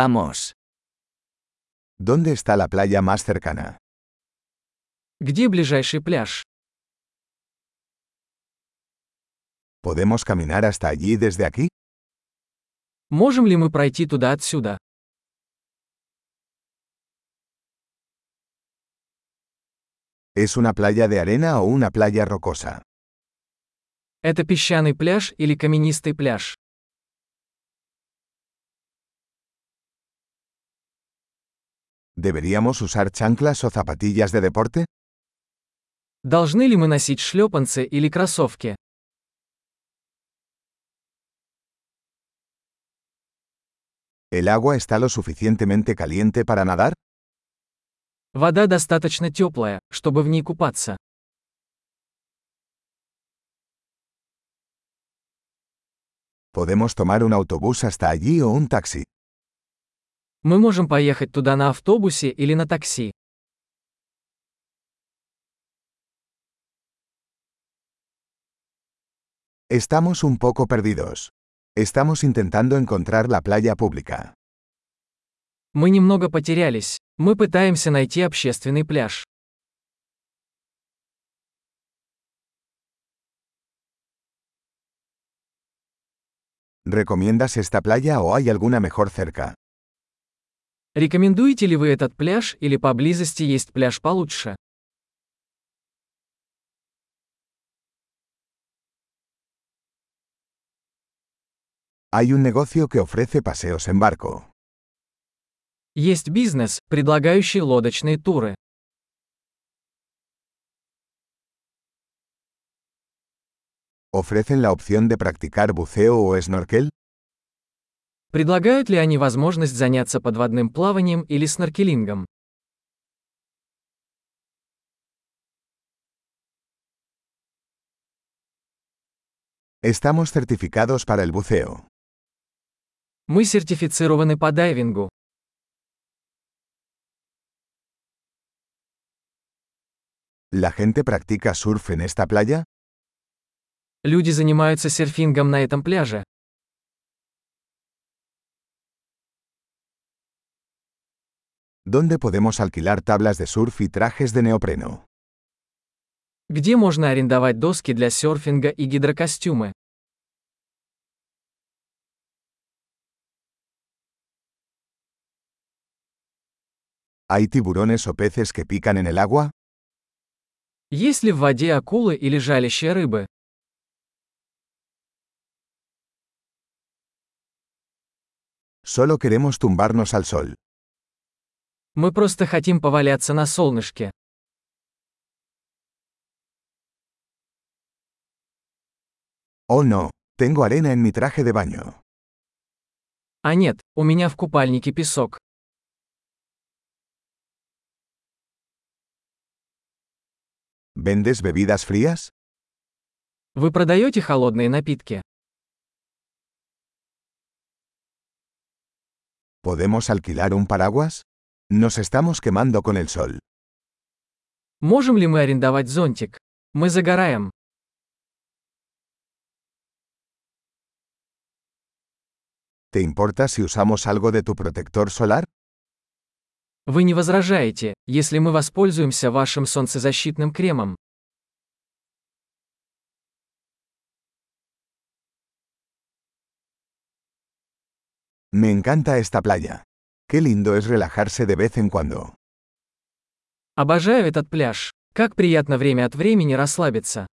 Vamos. ¿Dónde está la playa más cercana? Где ближайший пляж? ¿Podemos caminar hasta allí desde aquí? Можем ли мы пройти туда отсюда? ¿Es una playa de arena o una playa rocosa? Это песчаный пляж или каменистый пляж? ¿Deberíamos usar chanclas o zapatillas de deporte? Должны ли мы носить шлепанцы или кроссовки? ¿El agua está lo suficientemente caliente para nadar? Вода достаточно теплая, чтобы в ней купаться. ¿Podemos tomar un autobús hasta allí o un taxi? Мы можем поехать туда на автобусе или на такси. Estamos un poco perdidos. Estamos intentando encontrar la playa pública. Мы немного потерялись. Мы пытаемся найти общественный пляж. ¿Recomiendas esta playa o hay alguna mejor cerca? Рекомендуете ли вы этот пляж или поблизости есть пляж получше? Hay un negocio que ofrece paseos en barco. Есть бизнес, предлагающий лодочные туры. ¿Ofrecen la opción de practicar buceo o snorkel? Предлагают ли они возможность заняться подводным плаванием или сноркелингом? Estamos certificados para el buceo. Мы сертифицированы по дайвингу. ¿La gente practica surf en esta playa? Люди занимаются серфингом на этом пляже. ¿Dónde podemos alquilar tablas de surf y trajes de neopreno? Где можно арендовать доски для серфинга и гидрокостюмы? ¿Hay tiburones o peces que pican en el agua? Есть ли в воде акулы или жалящие рыбы? Solo queremos tumbarnos al sol. Мы просто хотим поваляться на солнышке. Oh no, tengo arena en mi traje de baño. А нет, у меня в купальнике песок. ¿Vendes bebidas frías? Вы продаете холодные напитки? ¿Podemos alquilar un paraguas? Nos estamos quemando con el sol. Можем ли мы арендовать зонтик? Мы загораем. ¿Te importa si usamos algo de tu protector solar? Вы не возражаете, если мы воспользуемся вашим солнцезащитным кремом? Me encanta esta playa. Qué lindo es relajarse de vez en cuando. Обожаю этот пляж. Как приятно время от времени расслабиться.